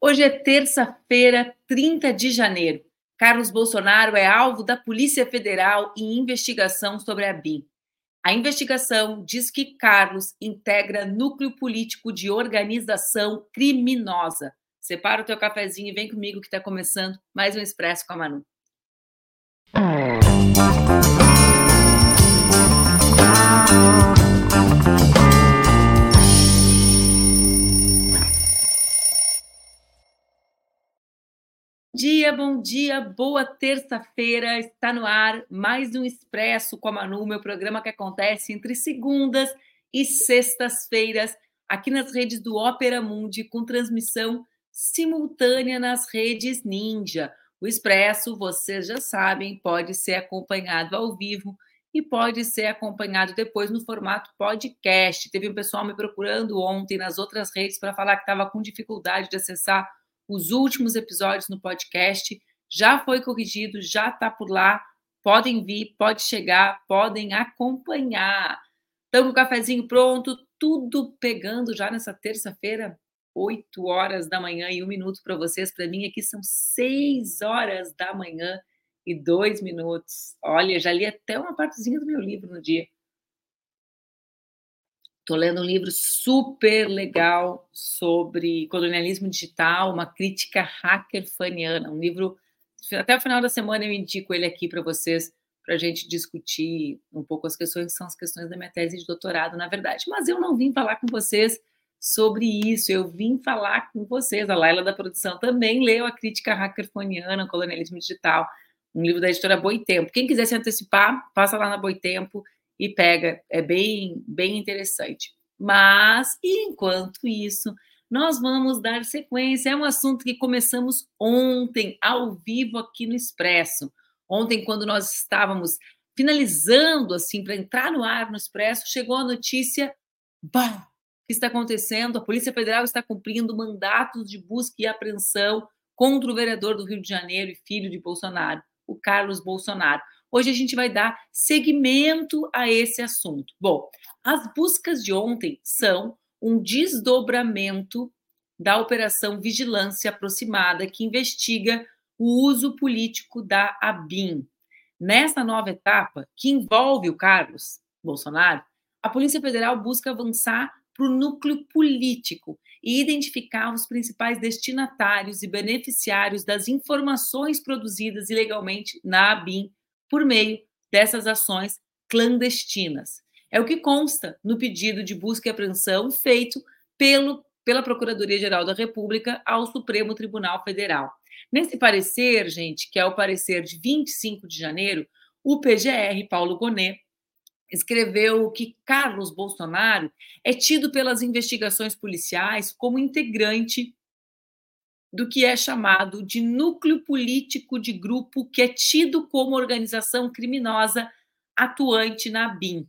Hoje é terça-feira, 30 de janeiro. Carlos Bolsonaro é alvo da Polícia Federal em investigação sobre a BIM. A investigação diz que Carlos integra núcleo político de organização criminosa. Separa o teu cafezinho e vem comigo que está começando mais um Expresso com a Manu. Dia, bom dia, boa terça-feira. Está no ar mais um Expresso com a Manu, meu programa que acontece entre segundas e sextas-feiras aqui nas redes do Opera Mundi, com transmissão simultânea nas redes Ninja. O Expresso, vocês já sabem, pode ser acompanhado ao vivo e pode ser acompanhado depois no formato podcast. Teve um pessoal me procurando ontem nas outras redes para falar que estava com dificuldade de acessar os últimos episódios no podcast. Já foi corrigido, já está por lá. Podem vir, pode chegar, podem acompanhar. Estamos com o cafezinho pronto, tudo pegando já nessa terça-feira, 8 horas da manhã e um minuto para vocês. Para mim aqui são 6 horas da manhã e dois minutos. Olha, já li até uma partezinha do meu livro no dia. Estou lendo um livro super legal sobre colonialismo digital, uma crítica hackerfaniana, um livro. Até o final da semana eu indico ele aqui para vocês, para a gente discutir um pouco as questões que são as questões da minha tese de doutorado, na verdade. Mas eu não vim falar com vocês sobre isso, eu vim falar com vocês. A Laila da produção também leu a crítica hackerfaniana, colonialismo digital, um livro da editora Boitempo. Quem quiser se antecipar, passa lá na Boitempo e pega. É bem, bem interessante. Mas, enquanto isso, nós vamos dar sequência. É um assunto que começamos ontem, ao vivo, aqui no Expresso. Ontem, quando nós estávamos finalizando, assim, para entrar no ar no Expresso, chegou a notícia: bah, o que está acontecendo? A Polícia Federal está cumprindo mandatos de busca e apreensão contra o vereador do Rio de Janeiro e filho de Bolsonaro, o Carlos Bolsonaro. Hoje a gente vai dar seguimento a esse assunto. Bom, as buscas de ontem são um desdobramento da Operação Vigilância Aproximada, que investiga o uso político da ABIN. Nessa nova etapa, que envolve o Carlos Bolsonaro, a Polícia Federal busca avançar para o núcleo político e identificar os principais destinatários e beneficiários das informações produzidas ilegalmente na ABIN por meio dessas ações clandestinas. É o que consta no pedido de busca e apreensão feito pelo, pela Procuradoria-Geral da República ao Supremo Tribunal Federal. Nesse parecer, gente, que é o parecer de 25 de janeiro, o PGR, Paulo Gonet, escreveu que Carlos Bolsonaro é tido pelas investigações policiais como integrante do que é chamado de núcleo político de grupo que é tido como organização criminosa atuante na BIM,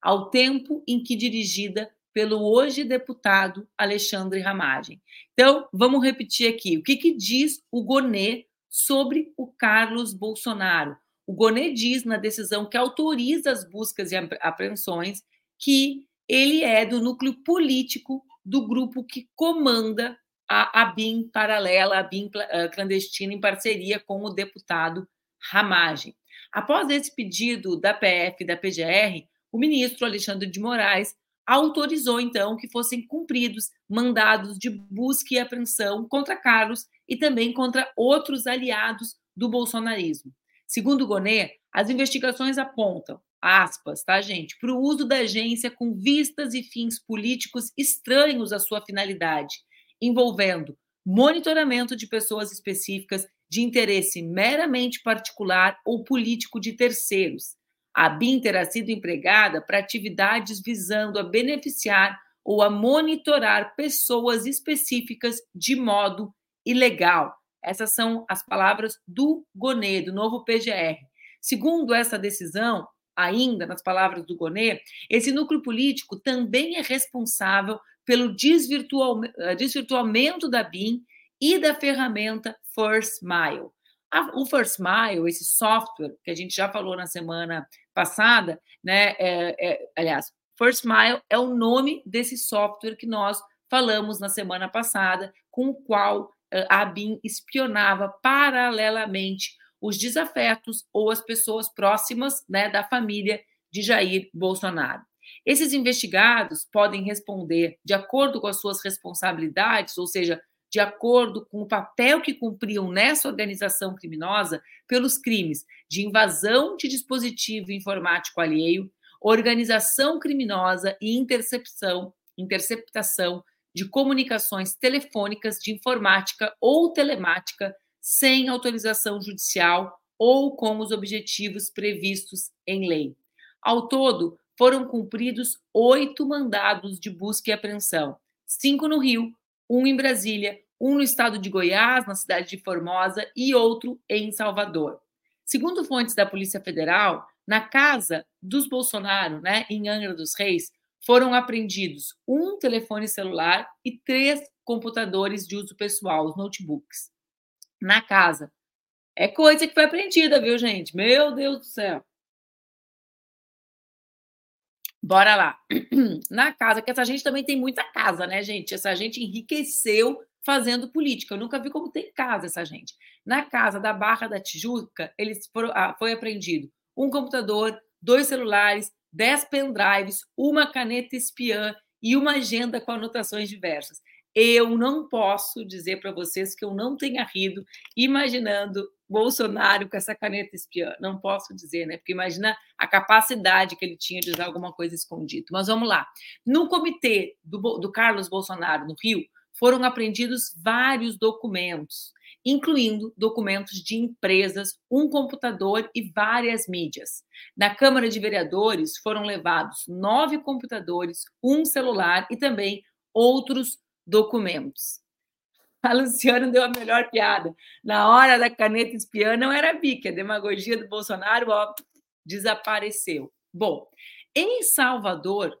ao tempo em que dirigida pelo hoje deputado Alexandre Ramagem. Então, vamos repetir aqui. O que, que diz o Gonê sobre o Carlos Bolsonaro? O Gonê diz na decisão que autoriza as buscas e apreensões que ele é do núcleo político do grupo que comanda a, BIM paralela, a BIM clandestina, em parceria com o deputado Ramagem. Após esse pedido da PF e da PGR, o ministro Alexandre de Moraes autorizou, então, que fossem cumpridos mandados de busca e apreensão contra Carlos e também contra outros aliados do bolsonarismo. Segundo Gonê, as investigações apontam, aspas, tá, gente, para o uso da agência com vistas e fins políticos estranhos à sua finalidade envolvendo monitoramento de pessoas específicas de interesse meramente particular ou político de terceiros. A BIM terá sido empregada para atividades visando a beneficiar ou a monitorar pessoas específicas de modo ilegal. Essas são as palavras do Gonê, do novo PGR. Segundo essa decisão, ainda nas palavras do Gonê, esse núcleo político também é responsável pelo eh, desvirtuamento da BIM e da ferramenta First Mile. o First Mile, esse software que a gente já falou na semana passada, né? É, é, aliás, First Mile é o nome desse software que nós falamos na semana passada, com o qual a ABIN espionava paralelamente os desafetos ou as pessoas próximas né, da família de Jair Bolsonaro. Esses investigados podem responder de acordo com as suas responsabilidades, ou seja, de acordo com o papel que cumpriam nessa organização criminosa, pelos crimes de invasão de dispositivo informático alheio, organização criminosa e intercepção, interceptação de comunicações telefônicas de informática ou telemática sem autorização judicial ou com os objetivos previstos em lei. Ao todo, foram cumpridos oito mandados de busca e apreensão: cinco no Rio, um em Brasília, um no estado de Goiás, na cidade de Formosa, e outro em Salvador. Segundo fontes da Polícia Federal, na casa dos Bolsonaro, né, em Angra dos Reis, foram apreendidos um telefone celular e três computadores de uso pessoal, os notebooks. Na casa. É coisa que foi apreendida, viu, gente? Meu Deus do céu. Bora lá. Na casa, que essa gente também tem muita casa, né, gente? Essa gente enriqueceu fazendo política. Eu nunca vi como tem casa essa gente. Na casa da Barra da Tijuca, eles foram, ah, foi apreendido um computador, dois celulares, dez pendrives, uma caneta espiã e uma agenda com anotações diversas. Eu não posso dizer para vocês que eu não tenha rido imaginando Bolsonaro com essa caneta espiã. Não posso dizer, né? Porque imagina a capacidade que ele tinha de usar alguma coisa escondida. Mas vamos lá. No comitê do, do Carlos Bolsonaro, no Rio, foram apreendidos vários documentos, incluindo documentos de empresas, um computador e várias mídias. Na Câmara de Vereadores foram levados nove computadores, um celular e também outros documentos. A Luciana deu a melhor piada. Na hora da caneta espiã não era bica, a demagogia do Bolsonaro ó, desapareceu. Bom, em Salvador,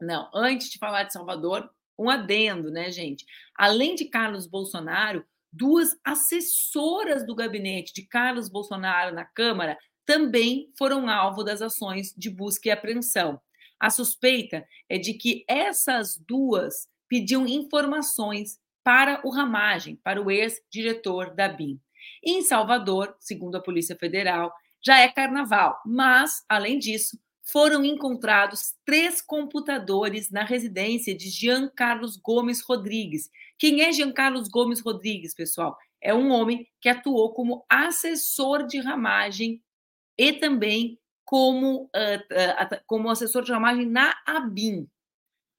não, antes de falar de Salvador, um adendo, né, gente? Além de Carlos Bolsonaro, duas assessoras do gabinete de Carlos Bolsonaro na Câmara também foram alvo das ações de busca e apreensão. A suspeita é de que essas duas pediam informações para o Ramagem, para o ex-diretor da BIM. Em Salvador, segundo a Polícia Federal, já é carnaval, mas, além disso, foram encontrados três computadores na residência de Jean Carlos Gomes Rodrigues. Quem é Jean Carlos Gomes Rodrigues, pessoal? É um homem que atuou como assessor de ramagem e também como, uh, uh, como assessor de ramagem na ABIN.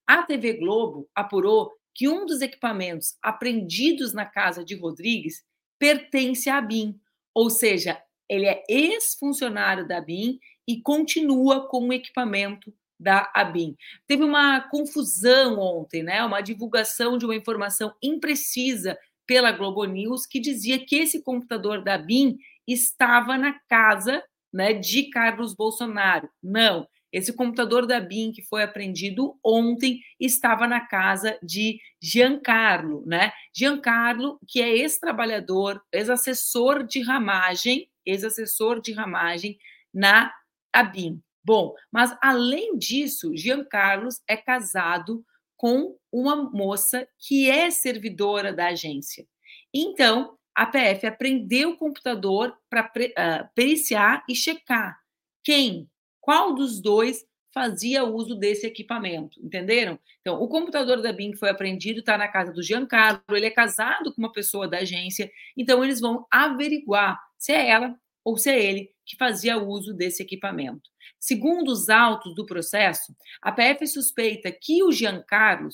A TV Globo apurou que um dos equipamentos apreendidos na casa de Rodrigues pertence à BIM, ou seja, ele é ex-funcionário da BIM e continua com o equipamento da ABIN. Teve uma confusão ontem, né? Uma divulgação de uma informação imprecisa pela Globo News que dizia que esse computador da BIM estava na casa, né, de Carlos Bolsonaro. Não, esse computador da BIM que foi apreendido ontem estava na casa de Giancarlo, né? Giancarlo, que é ex-trabalhador, ex-assessor de ramagem, ex-assessor de ramagem na ABIN. Bom, mas além disso, Giancarlo é casado com uma moça que é servidora da agência. Então, a PF apreendeu o computador para uh, periciar e checar quem qual dos dois fazia uso desse equipamento, entenderam? Então, o computador da BIM foi apreendido, está na casa do Giancarlo, ele é casado com uma pessoa da agência, então eles vão averiguar se é ela ou se é ele que fazia uso desse equipamento. Segundo os autos do processo, a PF suspeita que o Giancarlo,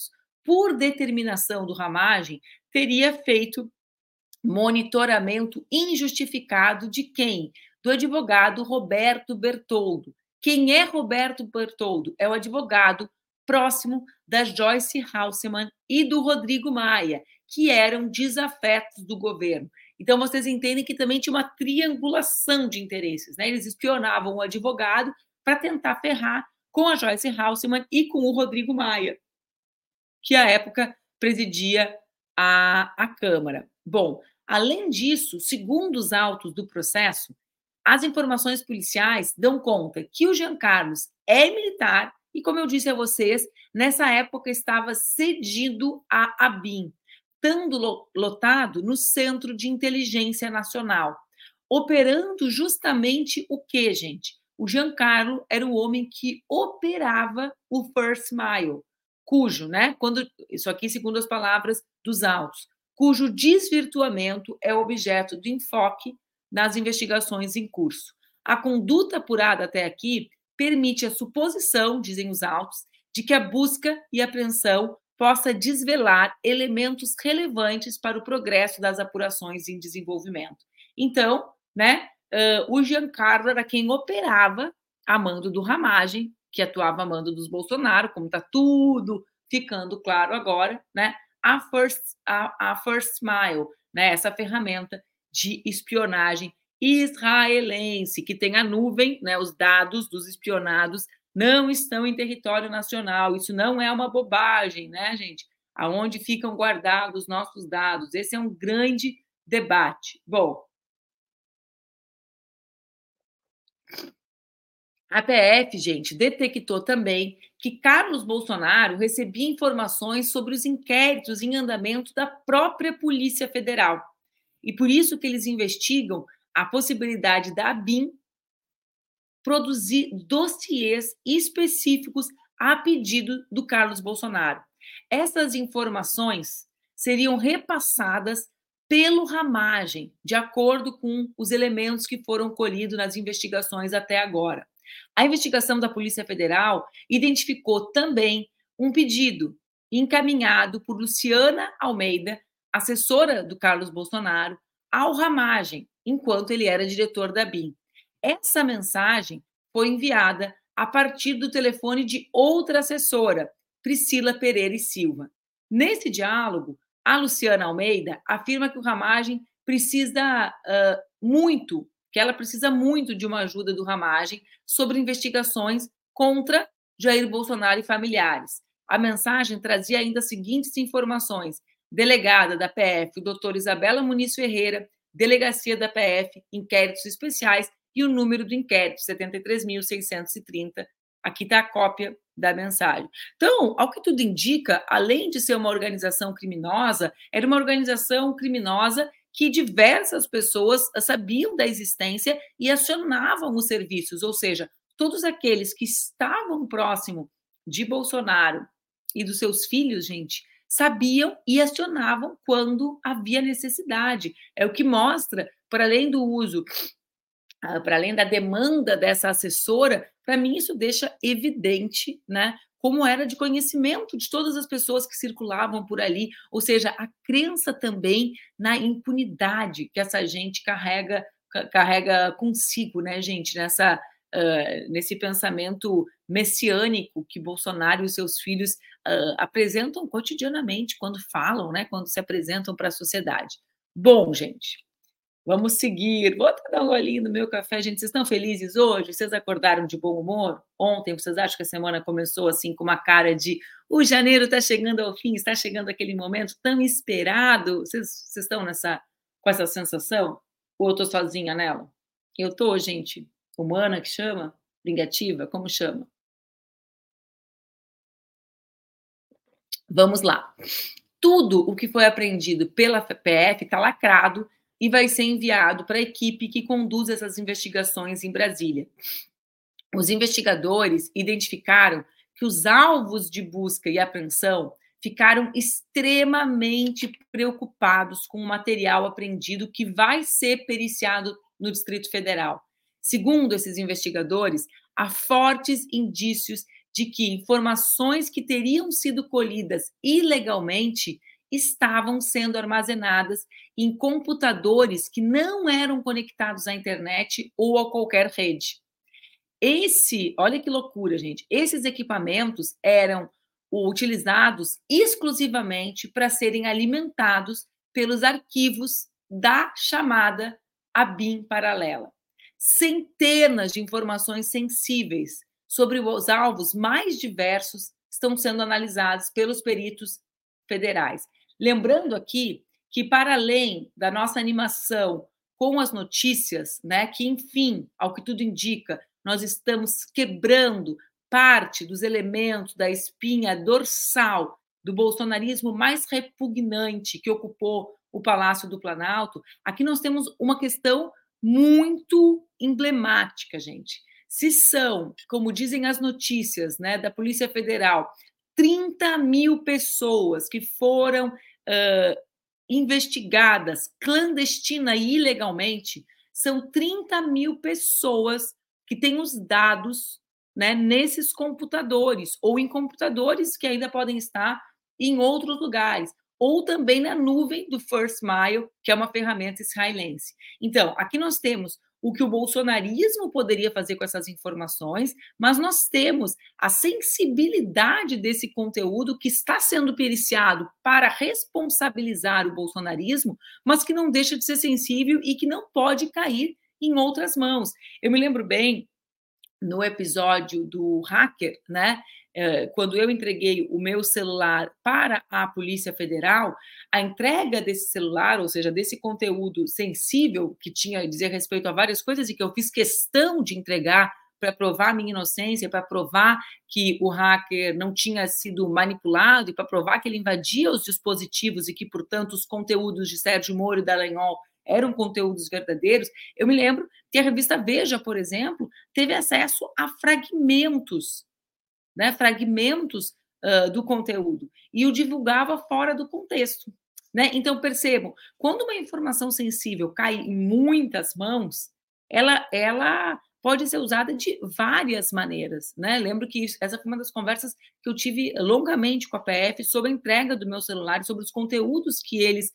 por determinação do Ramagem, teria feito monitoramento injustificado de quem? Do advogado Roberto Bertoldo, quem é Roberto Bertoldo? É o advogado próximo da Joyce Halseman e do Rodrigo Maia, que eram desafetos do governo. Então, vocês entendem que também tinha uma triangulação de interesses. Né? Eles espionavam o advogado para tentar ferrar com a Joyce Halseman e com o Rodrigo Maia, que à época presidia a, a Câmara. Bom, além disso, segundo os autos do processo, as informações policiais dão conta que o Jean Carlos é militar e, como eu disse a vocês, nessa época estava cedido a ABIN. estando lotado no Centro de Inteligência Nacional, operando justamente o que, gente? O Giancarlo era o homem que operava o First Mile, cujo, né, quando isso aqui segundo as palavras dos autos, cujo desvirtuamento é objeto do enfoque nas investigações em curso. A conduta apurada até aqui permite a suposição, dizem os autos, de que a busca e apreensão possa desvelar elementos relevantes para o progresso das apurações em desenvolvimento. Então, né, uh, o Giancarlo era quem operava a mando do Ramagem, que atuava a mando dos Bolsonaro, como está tudo ficando claro agora, né? A First, a, a First Mile, né? Essa ferramenta de espionagem israelense, que tem a nuvem, né, os dados dos espionados não estão em território nacional. Isso não é uma bobagem, né, gente? Aonde ficam guardados nossos dados? Esse é um grande debate. Bom, a PF, gente, detectou também que Carlos Bolsonaro recebia informações sobre os inquéritos em andamento da própria Polícia Federal. E por isso que eles investigam a possibilidade da ABIN produzir dossiês específicos a pedido do Carlos Bolsonaro. Essas informações seriam repassadas pelo Ramagem, de acordo com os elementos que foram colhidos nas investigações até agora. A investigação da Polícia Federal identificou também um pedido encaminhado por Luciana Almeida, assessora do Carlos Bolsonaro, ao Ramagem, enquanto ele era diretor da BIM. Essa mensagem foi enviada a partir do telefone de outra assessora, Priscila Pereira e Silva. Nesse diálogo, a Luciana Almeida afirma que o Ramagem precisa uh, muito, que ela precisa muito de uma ajuda do Ramagem sobre investigações contra Jair Bolsonaro e familiares. A mensagem trazia ainda as seguintes informações: delegada da PF, doutora Isabela Muniz Ferreira, delegacia da PF, inquéritos especiais e o número do inquérito, 73.630. Aqui está a cópia da mensagem. Então, ao que tudo indica, além de ser uma organização criminosa, era uma organização criminosa que diversas pessoas sabiam da existência e acionavam os serviços, ou seja, todos aqueles que estavam próximo de Bolsonaro e dos seus filhos, gente, sabiam e acionavam quando havia necessidade. É o que mostra, para além do uso, ah, para além da demanda dessa assessora, para mim isso deixa evidente, né? Como era de conhecimento de todas as pessoas que circulavam por ali, ou seja, a crença também na impunidade que essa gente carrega carrega consigo, né, gente, nessa uh, nesse pensamento messiânico que Bolsonaro e seus filhos uh, apresentam cotidianamente quando falam, né, quando se apresentam para a sociedade. Bom, gente, vamos seguir. Vou até dar um golinho no meu café, gente. Vocês estão felizes hoje? Vocês acordaram de bom humor? Ontem, vocês acham que a semana começou assim com uma cara de o janeiro está chegando ao fim, está chegando aquele momento tão esperado? Vocês, vocês estão nessa, com essa sensação? Ou eu estou sozinha nela? Eu estou, gente, humana que chama? Vingativa? Como chama? Vamos lá. Tudo o que foi aprendido pela PF está lacrado e vai ser enviado para a equipe que conduz essas investigações em Brasília. Os investigadores identificaram que os alvos de busca e apreensão ficaram extremamente preocupados com o material apreendido que vai ser periciado no Distrito Federal. Segundo esses investigadores, há fortes indícios de que informações que teriam sido colhidas ilegalmente estavam sendo armazenadas em computadores que não eram conectados à internet ou a qualquer rede. Esse, olha que loucura, gente. Esses equipamentos eram utilizados exclusivamente para serem alimentados pelos arquivos da chamada ABIN paralela. Centenas de informações sensíveis sobre os alvos mais diversos estão sendo analisados pelos peritos federais. Lembrando aqui que, para além da nossa animação com as notícias, né, que, enfim, ao que tudo indica, nós estamos quebrando parte dos elementos da espinha dorsal do bolsonarismo mais repugnante que ocupou o Palácio do Planalto, aqui nós temos uma questão muito emblemática, gente. Se são, como dizem as notícias né, da Polícia Federal, 30 mil pessoas que foram uh, investigadas clandestina e ilegalmente, são 30 mil pessoas que têm os dados né, nesses computadores, ou em computadores que ainda podem estar em outros lugares ou também na nuvem do First Mile, que é uma ferramenta israelense. Então, aqui nós temos o que o bolsonarismo poderia fazer com essas informações, mas nós temos a sensibilidade desse conteúdo que está sendo periciado para responsabilizar o bolsonarismo, mas que não deixa de ser sensível e que não pode cair em outras mãos. Eu me lembro bem no episódio do hacker, né? Eh, quando eu entreguei o meu celular para a Polícia Federal, a entrega desse celular, ou seja, desse conteúdo sensível que tinha a dizer respeito a várias coisas e que eu fiz questão de entregar para provar minha inocência, para provar que o hacker não tinha sido manipulado e para provar que ele invadia os dispositivos e que, portanto, os conteúdos de Sérgio Moro e Dallagnol eram conteúdos verdadeiros. Eu me lembro que a revista Veja, por exemplo, teve acesso a fragmentos né, fragmentos uh, do conteúdo e o divulgava fora do contexto. Né? Então, percebam, quando uma informação sensível cai em muitas mãos, ela, ela pode ser usada de várias maneiras. Né? Lembro que isso, essa foi uma das conversas que eu tive longamente com a PF sobre a entrega do meu celular, sobre os conteúdos que eles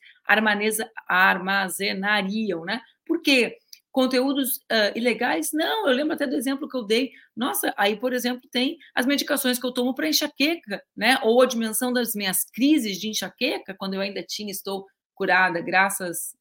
armazenariam. Né? Por quê? Conteúdos uh, ilegais? Não, eu lembro até do exemplo que eu dei. Nossa, aí, por exemplo, tem as medicações que eu tomo para enxaqueca, né? Ou a dimensão das minhas crises de enxaqueca, quando eu ainda tinha, estou curada, graças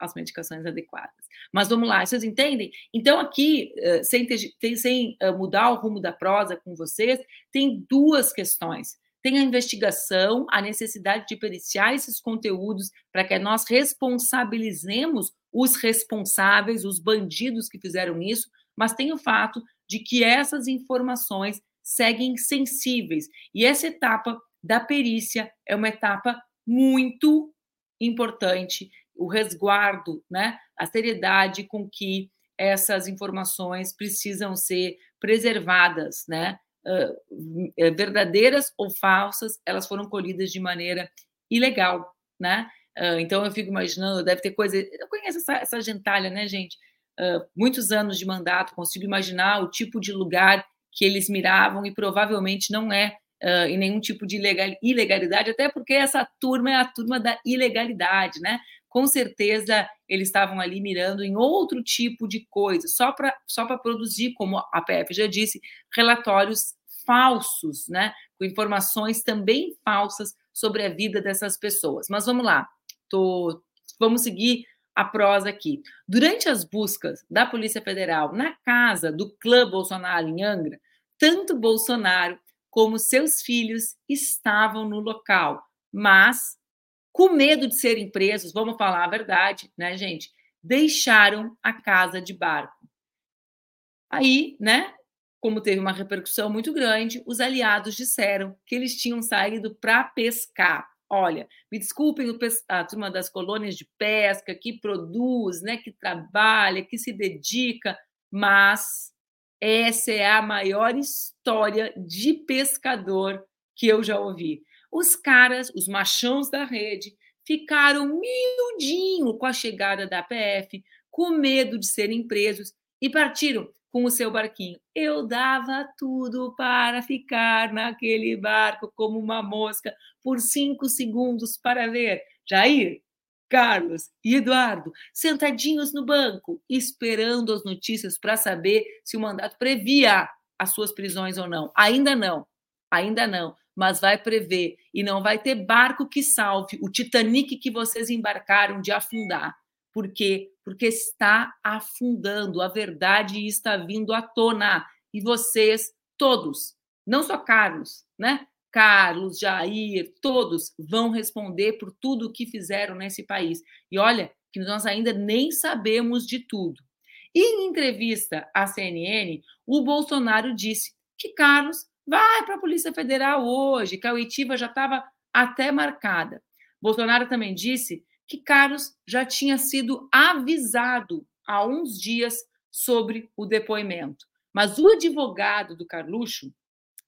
às medicações adequadas. Mas vamos lá, vocês entendem? Então, aqui, uh, sem, ter, sem uh, mudar o rumo da prosa com vocês, tem duas questões tem a investigação, a necessidade de periciar esses conteúdos para que nós responsabilizemos os responsáveis, os bandidos que fizeram isso, mas tem o fato de que essas informações seguem sensíveis. E essa etapa da perícia é uma etapa muito importante, o resguardo, né, a seriedade com que essas informações precisam ser preservadas, né? Uh, verdadeiras ou falsas, elas foram colhidas de maneira ilegal, né? Uh, então eu fico imaginando, deve ter coisa. Eu conheço essa, essa gentalha, né, gente? Uh, muitos anos de mandato, consigo imaginar o tipo de lugar que eles miravam e provavelmente não é uh, em nenhum tipo de ilegal, ilegalidade, até porque essa turma é a turma da ilegalidade, né? Com certeza eles estavam ali mirando em outro tipo de coisa, só para só produzir, como a PF já disse, relatórios falsos, né? Com informações também falsas sobre a vida dessas pessoas. Mas vamos lá, tô, vamos seguir a prosa aqui. Durante as buscas da Polícia Federal na casa do clã Bolsonaro em Angra, tanto Bolsonaro como seus filhos estavam no local, mas com medo de serem presos, vamos falar a verdade, né, gente? Deixaram a casa de barco. Aí, né, como teve uma repercussão muito grande, os aliados disseram que eles tinham saído para pescar. Olha, me desculpem a turma das colônias de pesca que produz, né, que trabalha, que se dedica, mas essa é a maior história de pescador que eu já ouvi. Os caras, os machões da rede, ficaram miudinho com a chegada da PF, com medo de serem presos e partiram com o seu barquinho. Eu dava tudo para ficar naquele barco como uma mosca por cinco segundos para ver Jair, Carlos e Eduardo sentadinhos no banco, esperando as notícias para saber se o mandato previa as suas prisões ou não. Ainda não, ainda não, mas vai prever e não vai ter barco que salve o Titanic que vocês embarcaram de afundar. Por quê? Porque está afundando, a verdade está vindo à tona. E vocês, todos, não só Carlos, né? Carlos, Jair, todos vão responder por tudo o que fizeram nesse país. E olha, que nós ainda nem sabemos de tudo. E em entrevista à CNN, o Bolsonaro disse que Carlos vai para a Polícia Federal hoje, que a oitiva já estava até marcada. Bolsonaro também disse que Carlos já tinha sido avisado há uns dias sobre o depoimento. Mas o advogado do Carluxo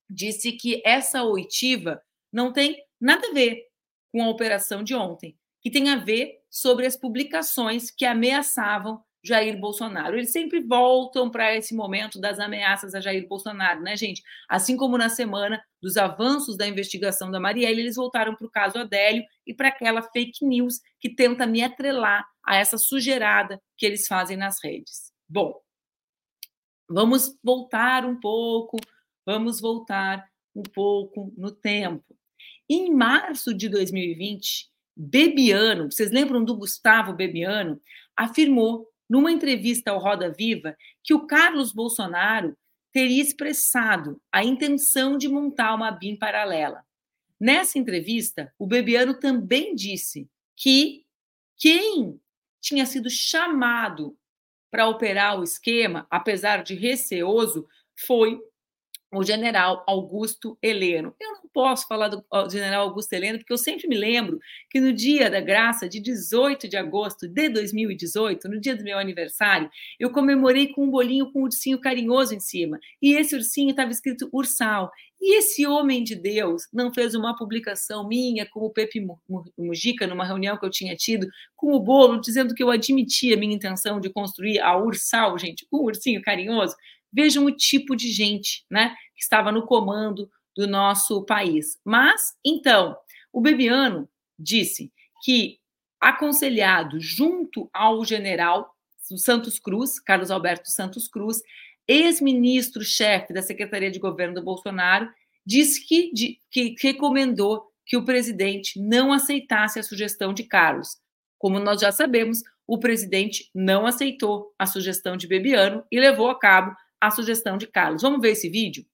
disse que essa oitiva não tem nada a ver com a operação de ontem, que tem a ver sobre as publicações que ameaçavam Jair Bolsonaro. Eles sempre voltam para esse momento das ameaças a Jair Bolsonaro, né, gente? Assim como na semana dos avanços da investigação da Marielle, eles voltaram para o caso Adélio e para aquela fake news que tenta me atrelar a essa sujeirada que eles fazem nas redes. Bom, vamos voltar um pouco, vamos voltar um pouco no tempo. Em março de 2020, Bebiano, vocês lembram do Gustavo Bebiano, afirmou numa entrevista ao Roda Viva, que o Carlos Bolsonaro teria expressado a intenção de montar uma BIM paralela. Nessa entrevista, o Bebiano também disse que quem tinha sido chamado para operar o esquema, apesar de receoso, foi o general Augusto Heleno. Eu não posso falar do general Augusto Heleno, porque eu sempre me lembro que no dia da graça, de 18 de agosto de 2018, no dia do meu aniversário, eu comemorei com um bolinho com um ursinho carinhoso em cima. E esse ursinho estava escrito Ursal. E esse homem de Deus não fez uma publicação minha com o Pepe Mujica, numa reunião que eu tinha tido, com o bolo, dizendo que eu admitia a minha intenção de construir a Ursal, gente, com um ursinho carinhoso. Vejam o tipo de gente né, que estava no comando do nosso país. Mas, então, o Bebiano disse que, aconselhado junto ao general Santos Cruz, Carlos Alberto Santos Cruz, ex-ministro-chefe da Secretaria de Governo do Bolsonaro, disse que, de, que recomendou que o presidente não aceitasse a sugestão de Carlos. Como nós já sabemos, o presidente não aceitou a sugestão de Bebiano e levou a cabo a sugestão de Carlos. Vamos ver esse vídeo?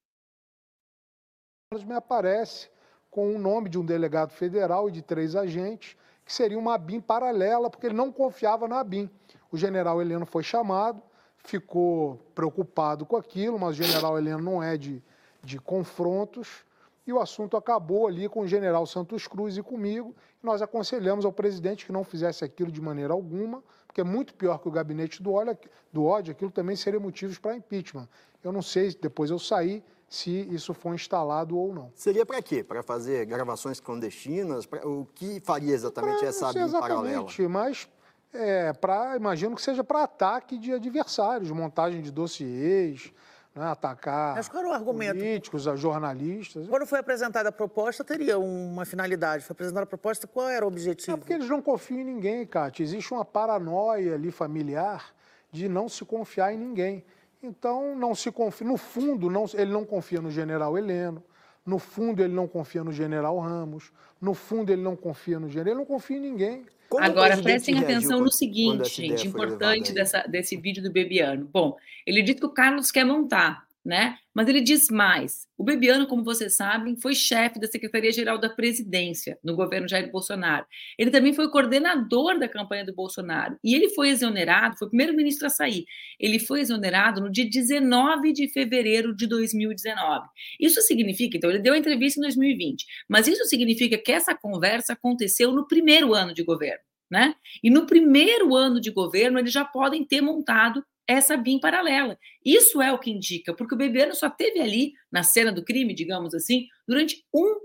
Me aparece com o nome de um delegado federal e de três agentes, que seria uma BIM paralela, porque ele não confiava na BIM. O general Heleno foi chamado, ficou preocupado com aquilo, mas o general Heleno não é de, de confrontos, e o assunto acabou ali com o general Santos Cruz e comigo. E nós aconselhamos ao presidente que não fizesse aquilo de maneira alguma, porque é muito pior que o gabinete do ódio, do ódio aquilo também seria motivos para impeachment. Eu não sei, depois eu saí, se isso foi instalado ou não. Seria para quê? Para fazer gravações clandestinas? Pra, o que faria exatamente pra, essa BIM exatamente, mas é, para imagino que seja para ataque de adversários, montagem de dossiês, né, atacar Mas qual era o argumento? políticos, jornalistas. Quando foi apresentada a proposta, teria uma finalidade. Foi apresentada a proposta, qual era o objetivo? É porque eles não confiam em ninguém, Cátia. Existe uma paranoia ali familiar de não se confiar em ninguém. Então, não se confia. No fundo, não, ele não confia no general Heleno. No fundo, ele não confia no general Ramos. No fundo, ele não confia no general. Ele não confia em ninguém. Como Agora, prestem atenção no seguinte, gente, importante dessa, desse vídeo do Bebiano. Bom, ele diz que o Carlos quer montar, né? Mas ele diz mais. O Bebiano, como vocês sabem, foi chefe da Secretaria-Geral da Presidência no governo Jair Bolsonaro. Ele também foi coordenador da campanha do Bolsonaro. E ele foi exonerado, foi o primeiro ministro a sair. Ele foi exonerado no dia 19 de fevereiro de 2019. Isso significa, então, ele deu a entrevista em 2020, mas isso significa que essa conversa aconteceu no primeiro ano de governo. Né? E no primeiro ano de governo, eles já podem ter montado essa BIM paralela. Isso é o que indica, porque o Bebiano só teve ali, na cena do crime, digamos assim, durante um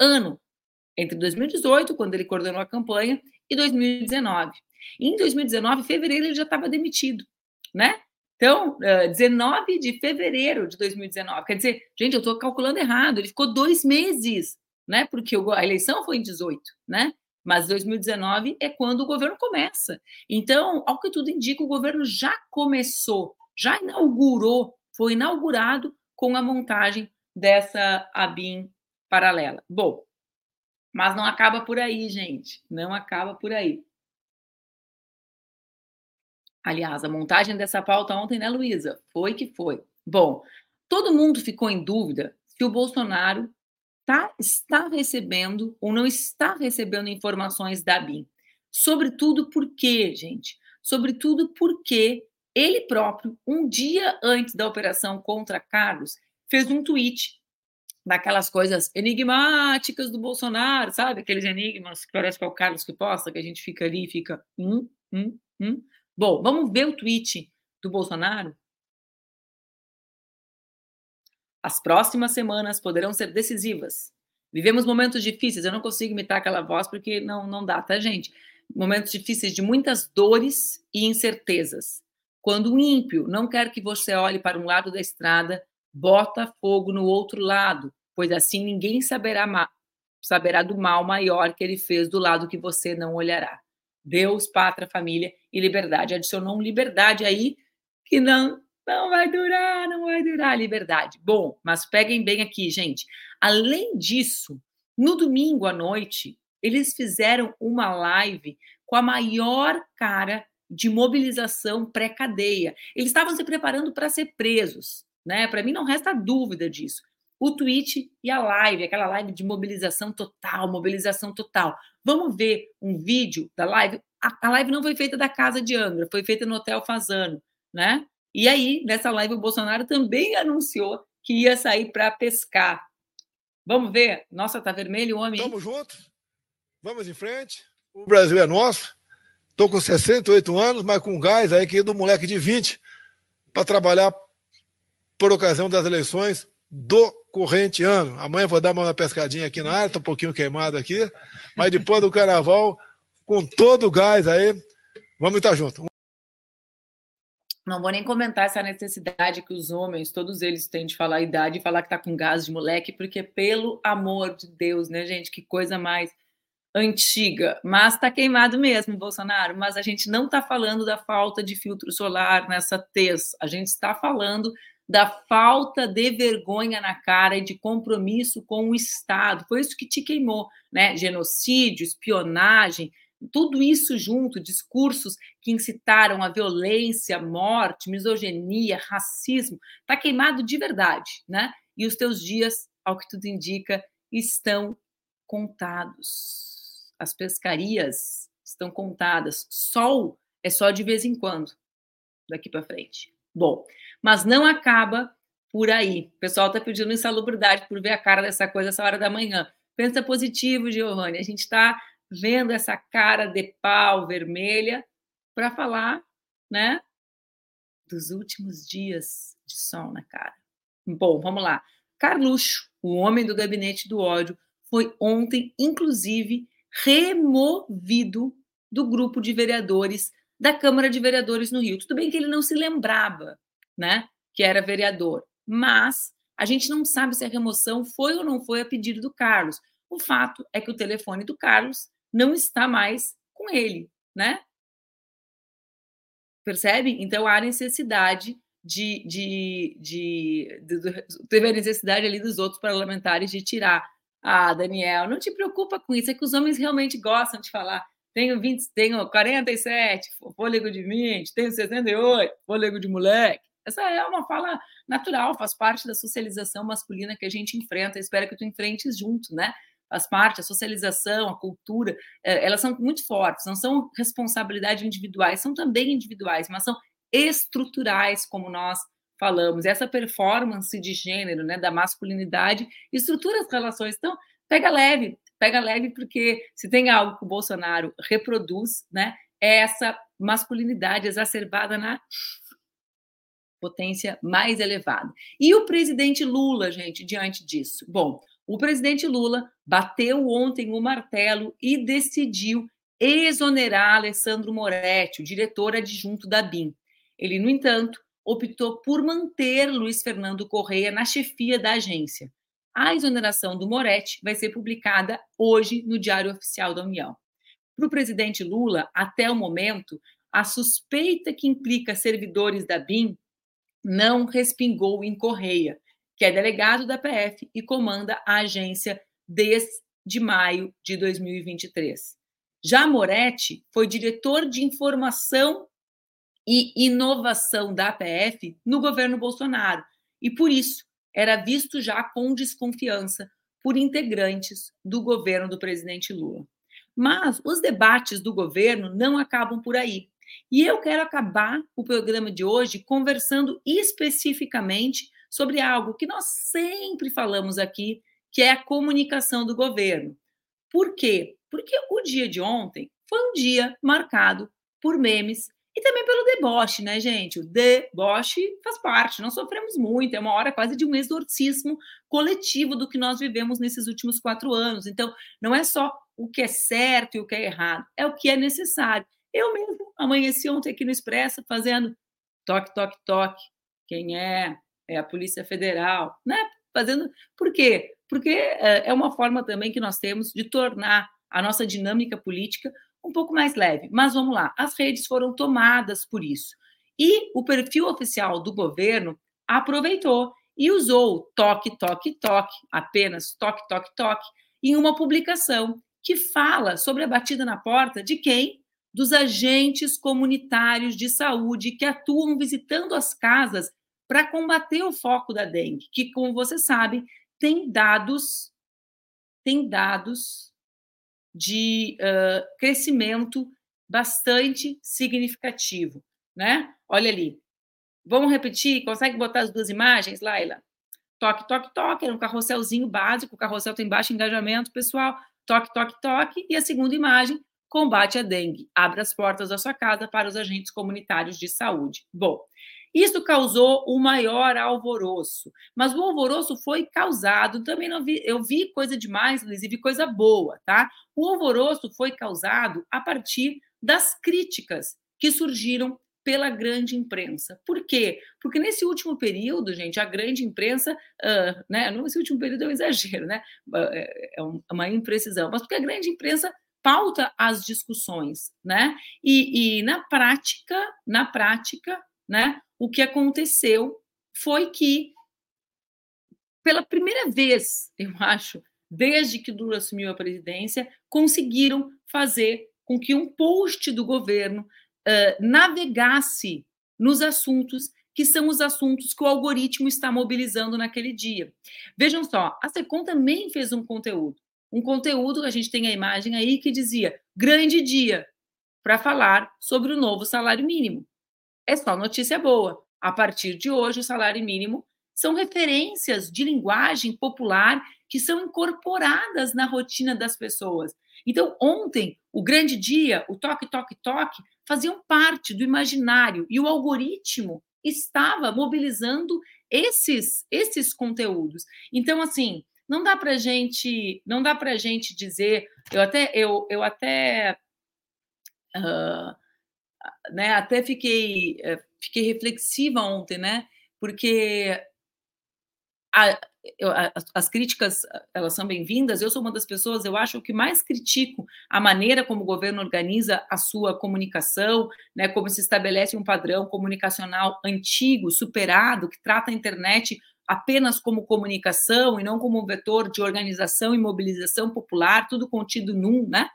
ano, entre 2018, quando ele coordenou a campanha, e 2019. E em 2019, em fevereiro, ele já estava demitido, né? Então, 19 de fevereiro de 2019. Quer dizer, gente, eu estou calculando errado. Ele ficou dois meses, né? Porque a eleição foi em 18, né? Mas 2019 é quando o governo começa. Então, ao que tudo indica, o governo já começou, já inaugurou, foi inaugurado com a montagem dessa ABIN paralela. Bom, mas não acaba por aí, gente, não acaba por aí. Aliás, a montagem dessa pauta ontem, né, Luísa? Foi que foi. Bom, todo mundo ficou em dúvida se o Bolsonaro tá, está recebendo ou não está recebendo informações da BIM. Sobretudo porque, gente, sobretudo porque ele próprio, um dia antes da operação contra Carlos, fez um tweet daquelas coisas enigmáticas do Bolsonaro, sabe? Aqueles enigmas que parece que é o Carlos que posta, que a gente fica ali e fica. Hum, hum, hum. Bom, vamos ver o tweet do Bolsonaro? As próximas semanas poderão ser decisivas. Vivemos momentos difíceis. Eu não consigo imitar aquela voz porque não, não dá, tá, gente? Momentos difíceis de muitas dores e incertezas. Quando o ímpio não quer que você olhe para um lado da estrada, bota fogo no outro lado, pois assim ninguém saberá, saberá do mal maior que ele fez do lado que você não olhará. Deus, pátria, família e liberdade. Adicionou um liberdade aí que não não vai durar, não vai durar liberdade. Bom, mas peguem bem aqui, gente. Além disso, no domingo à noite, eles fizeram uma live com a maior cara de mobilização pré-cadeia. Eles estavam se preparando para ser presos, né? Para mim não resta dúvida disso. O tweet e a live, aquela live de mobilização total, mobilização total. Vamos ver um vídeo da live. A, a live não foi feita da casa de Angra, foi feita no Hotel Fazano, né? E aí, nessa live, o Bolsonaro também anunciou que ia sair para pescar. Vamos ver? Nossa, tá vermelho o homem. Vamos juntos, vamos em frente. O Brasil é nosso. Estou com 68 anos, mas com gás aí que do moleque de 20 para trabalhar por ocasião das eleições do corrente ano. Amanhã vou dar uma pescadinha aqui na área, estou um pouquinho queimado aqui, mas depois do carnaval, com todo o gás aí, vamos estar juntos. Não vou nem comentar essa necessidade que os homens, todos eles têm de falar a idade e falar que tá com gás de moleque, porque pelo amor de Deus, né, gente, que coisa mais antiga. Mas tá queimado mesmo, Bolsonaro. Mas a gente não tá falando da falta de filtro solar nessa tez. A gente está falando da falta de vergonha na cara e de compromisso com o Estado. Foi isso que te queimou, né? Genocídio, espionagem, tudo isso junto, discursos que incitaram a violência, morte, misoginia, racismo, está queimado de verdade, né? E os teus dias, ao que tudo indica, estão contados. As pescarias estão contadas. Sol é só de vez em quando, daqui para frente. Bom, mas não acaba por aí. O pessoal está pedindo insalubridade por ver a cara dessa coisa essa hora da manhã. Pensa positivo, Giovanni. A gente está vendo essa cara de pau vermelha para falar, né, dos últimos dias de sol na cara. Bom, vamos lá. Carluxo, o homem do gabinete do ódio, foi ontem, inclusive, removido do grupo de vereadores da Câmara de Vereadores no Rio. Tudo bem que ele não se lembrava, né, que era vereador, mas a gente não sabe se a remoção foi ou não foi a pedido do Carlos. O fato é que o telefone do Carlos não está mais com ele, né? Percebe? Então há necessidade de, de, de, de, teve a necessidade ali dos outros parlamentares de tirar. Ah, Daniel, não te preocupa com isso, é que os homens realmente gostam de falar. Tenho 20, tenho 47, fôlego de 20, tenho 68, fôlego de moleque. Essa é uma fala natural, faz parte da socialização masculina que a gente enfrenta. Espero que tu enfrentes junto, né? Faz parte, a socialização, a cultura, é, elas são muito fortes, não são responsabilidades individuais, são também individuais, mas são estruturais, como nós falamos. Essa performance de gênero, né, da masculinidade, estrutura as relações. Então, pega leve, pega leve, porque se tem algo que o Bolsonaro reproduz, né, é essa masculinidade exacerbada na potência mais elevada. E o presidente Lula, gente, diante disso? Bom, o presidente Lula bateu ontem o martelo e decidiu exonerar Alessandro Moretti, o diretor adjunto da BIM. Ele, no entanto, optou por manter Luiz Fernando Correia na chefia da agência. A exoneração do Moretti vai ser publicada hoje no Diário Oficial da União. Para o presidente Lula, até o momento, a suspeita que implica servidores da BIM não respingou em Correia, que é delegado da PF e comanda a agência desde maio de 2023. Já Moretti foi diretor de informação e inovação da PF no governo Bolsonaro e por isso era visto já com desconfiança por integrantes do governo do presidente Lula. Mas os debates do governo não acabam por aí. E eu quero acabar o programa de hoje conversando especificamente sobre algo que nós sempre falamos aqui, que é a comunicação do governo. Por quê? Porque o dia de ontem foi um dia marcado por memes e também pelo deboche, né, gente? O deboche faz parte, nós sofremos muito, é uma hora quase de um exorcismo coletivo do que nós vivemos nesses últimos quatro anos. Então, não é só o que é certo e o que é errado, é o que é necessário. Eu mesmo amanheci ontem aqui no Expresso fazendo toque, toque, toque. Quem é? É a Polícia Federal, né? Fazendo. Por quê? Porque é, é uma forma também que nós temos de tornar a nossa dinâmica política um pouco mais leve. Mas vamos lá, as redes foram tomadas por isso. E o perfil oficial do governo aproveitou e usou toque, toque, toque, apenas toque, toque, toque, em uma publicação que fala sobre a batida na porta de quem? Dos agentes comunitários de saúde que atuam visitando as casas para combater o foco da dengue, que, como você sabe, tem dados, tem dados de uh, crescimento bastante significativo, né? Olha ali. Vamos repetir? Consegue botar as duas imagens, Laila? Toque, toque, toque, era um carrosselzinho básico, o carrossel tem baixo engajamento, pessoal. Toque, toque, toque. E a segunda imagem, combate a dengue. Abre as portas da sua casa para os agentes comunitários de saúde. Bom, isso causou o maior alvoroço, mas o alvoroço foi causado, também não vi, eu vi coisa demais, Luiz, e vi coisa boa, tá? O alvoroço foi causado a partir das críticas que surgiram pela grande imprensa. Por quê? Porque nesse último período, gente, a grande imprensa, uh, né? Nesse último período é um exagero, né? É, é uma imprecisão, mas porque a grande imprensa pauta as discussões, né? E, e na prática, na prática, né? O que aconteceu foi que, pela primeira vez, eu acho, desde que Lula assumiu a presidência, conseguiram fazer com que um post do governo uh, navegasse nos assuntos que são os assuntos que o algoritmo está mobilizando naquele dia. Vejam só, a Secom também fez um conteúdo. Um conteúdo, a gente tem a imagem aí que dizia: grande dia para falar sobre o novo salário mínimo é só notícia boa. A partir de hoje, o salário mínimo são referências de linguagem popular que são incorporadas na rotina das pessoas. Então, ontem, o grande dia, o toque, toque, toque, faziam parte do imaginário e o algoritmo estava mobilizando esses esses conteúdos. Então, assim, não dá para gente, não dá para gente dizer. Eu até eu, eu até uh, né, até fiquei, eh, fiquei reflexiva ontem, né, porque a, eu, a, as críticas elas são bem-vindas. Eu sou uma das pessoas, eu acho, que mais critico a maneira como o governo organiza a sua comunicação, né, como se estabelece um padrão comunicacional antigo, superado, que trata a internet apenas como comunicação e não como um vetor de organização e mobilização popular, tudo contido num, né,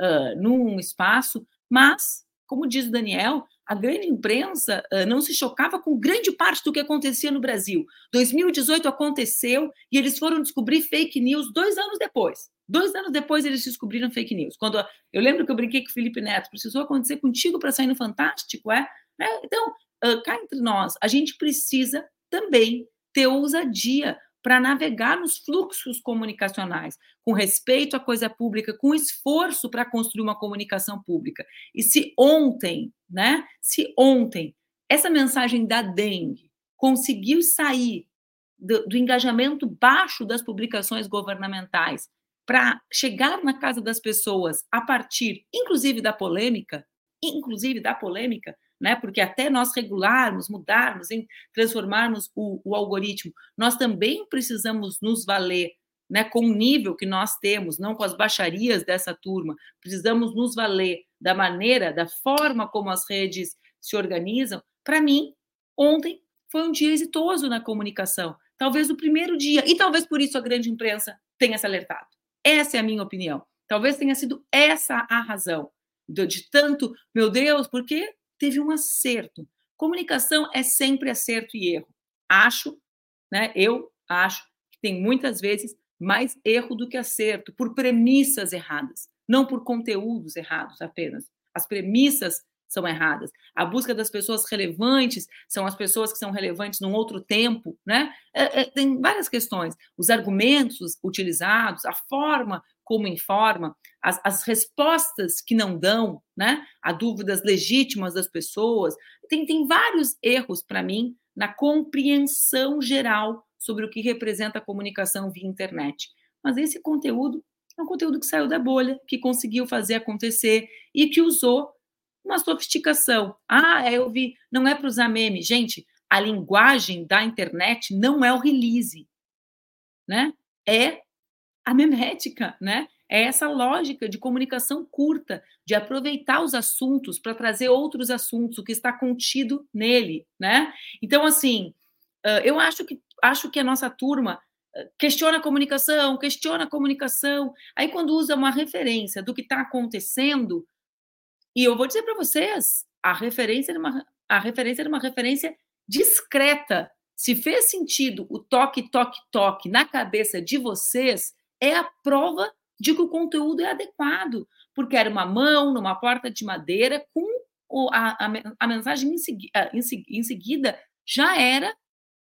uh, num espaço. Mas como diz o Daniel, a grande imprensa uh, não se chocava com grande parte do que acontecia no Brasil. 2018 aconteceu e eles foram descobrir fake news dois anos depois. Dois anos depois eles descobriram fake news. Quando eu lembro que eu brinquei com o Felipe Neto, precisou acontecer contigo para sair no Fantástico, é? Né? Então, uh, cá entre nós, a gente precisa também ter ousadia para navegar nos fluxos comunicacionais, com respeito à coisa pública, com esforço para construir uma comunicação pública. E se ontem, né, se ontem essa mensagem da dengue conseguiu sair do, do engajamento baixo das publicações governamentais para chegar na casa das pessoas a partir, inclusive da polêmica, inclusive da polêmica, né? Porque até nós regularmos, mudarmos, transformarmos o, o algoritmo, nós também precisamos nos valer né, com o nível que nós temos, não com as baixarias dessa turma. Precisamos nos valer da maneira, da forma como as redes se organizam. Para mim, ontem foi um dia exitoso na comunicação. Talvez o primeiro dia, e talvez por isso a grande imprensa tenha se alertado. Essa é a minha opinião. Talvez tenha sido essa a razão de, de tanto, meu Deus, porque teve um acerto. Comunicação é sempre acerto e erro. Acho, né? Eu acho que tem muitas vezes mais erro do que acerto, por premissas erradas, não por conteúdos errados apenas. As premissas são erradas. A busca das pessoas relevantes são as pessoas que são relevantes num outro tempo, né? É, é, tem várias questões. Os argumentos utilizados, a forma como informa, as, as respostas que não dão, né? A dúvidas legítimas das pessoas. Tem, tem vários erros, para mim, na compreensão geral sobre o que representa a comunicação via internet. Mas esse conteúdo é um conteúdo que saiu da bolha, que conseguiu fazer acontecer e que usou uma sofisticação. Ah, é, eu vi, não é para usar meme. Gente, a linguagem da internet não é o release, né? É a memética, né? É essa lógica de comunicação curta, de aproveitar os assuntos para trazer outros assuntos, o que está contido nele, né? Então, assim, eu acho que acho que a nossa turma questiona a comunicação, questiona a comunicação. Aí, quando usa uma referência do que está acontecendo, e eu vou dizer para vocês, a referência era uma, a referência era uma referência discreta. Se fez sentido o toque, toque, toque na cabeça de vocês, é a prova de que o conteúdo é adequado, porque era uma mão numa porta de madeira com a, a, a mensagem em, segui, em, em seguida já era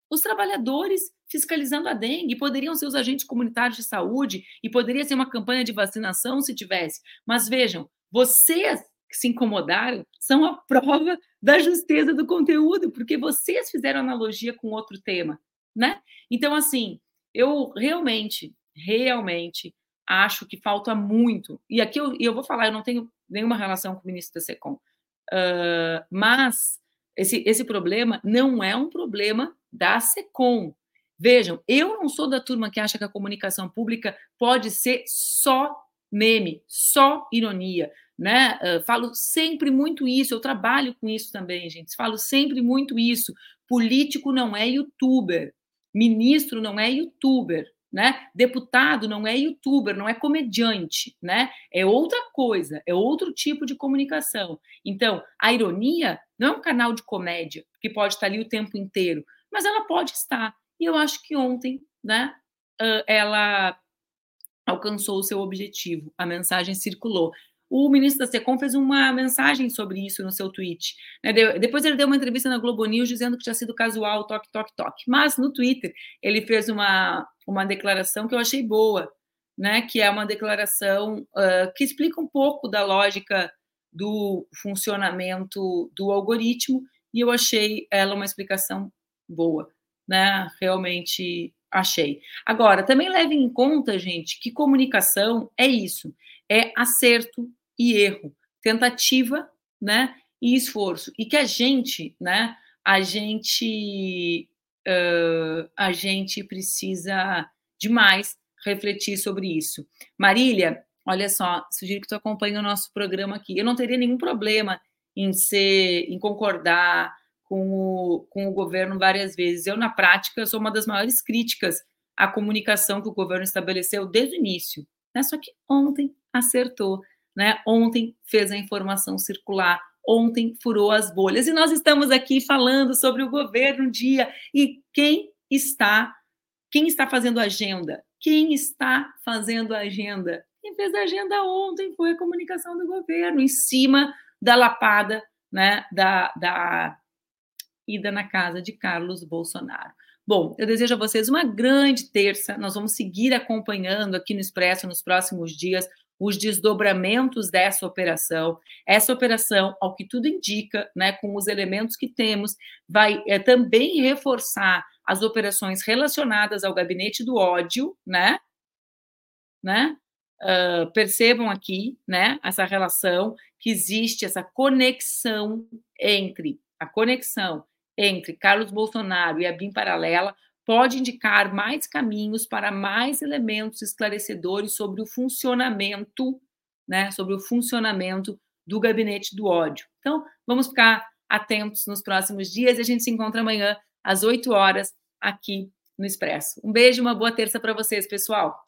os trabalhadores fiscalizando a dengue, poderiam ser os agentes comunitários de saúde e poderia ser uma campanha de vacinação se tivesse. Mas vejam, vocês que se incomodaram são a prova da justeza do conteúdo, porque vocês fizeram analogia com outro tema, né? Então, assim, eu realmente, realmente acho que falta muito. E aqui eu, eu vou falar, eu não tenho nenhuma relação com o ministro da SECOM, uh, mas esse, esse problema não é um problema da SECOM. Vejam, eu não sou da turma que acha que a comunicação pública pode ser só meme, só ironia né? Uh, falo sempre muito isso, eu trabalho com isso também, gente. Falo sempre muito isso. Político não é youtuber, ministro não é youtuber, né? Deputado não é youtuber, não é comediante, né? É outra coisa, é outro tipo de comunicação. Então, a ironia não é um canal de comédia que pode estar ali o tempo inteiro, mas ela pode estar. E eu acho que ontem, né? Ela alcançou o seu objetivo, a mensagem circulou. O ministro da SECOM fez uma mensagem sobre isso no seu tweet. Né? Depois ele deu uma entrevista na Globo News dizendo que tinha sido casual, toque, toque, toque. Mas no Twitter ele fez uma, uma declaração que eu achei boa, né? que é uma declaração uh, que explica um pouco da lógica do funcionamento do algoritmo, e eu achei ela uma explicação boa. Né? Realmente achei. Agora, também levem em conta, gente, que comunicação é isso é acerto e erro, tentativa, né, e esforço, e que a gente, né, a gente, uh, a gente precisa demais refletir sobre isso. Marília, olha só, sugiro que tu acompanhe o nosso programa aqui. Eu não teria nenhum problema em ser, em concordar com o, com o governo várias vezes. Eu, na prática, sou uma das maiores críticas à comunicação que o governo estabeleceu desde o início. Né? Só que ontem acertou, né? Ontem fez a informação circular, ontem furou as bolhas. E nós estamos aqui falando sobre o governo dia e quem está quem está fazendo agenda? Quem está fazendo agenda? Quem fez a agenda ontem foi a comunicação do governo, em cima da lapada né, da, da ida na casa de Carlos Bolsonaro. Bom, eu desejo a vocês uma grande terça. Nós vamos seguir acompanhando aqui no Expresso nos próximos dias os desdobramentos dessa operação. Essa operação, ao que tudo indica, né, com os elementos que temos, vai é, também reforçar as operações relacionadas ao gabinete do ódio, né? né? Uh, percebam aqui, né, essa relação que existe, essa conexão entre a conexão entre Carlos Bolsonaro e a BIM paralela pode indicar mais caminhos para mais elementos esclarecedores sobre o funcionamento, né, sobre o funcionamento do gabinete do ódio. Então, vamos ficar atentos nos próximos dias e a gente se encontra amanhã às 8 horas aqui no Expresso. Um beijo, uma boa terça para vocês, pessoal.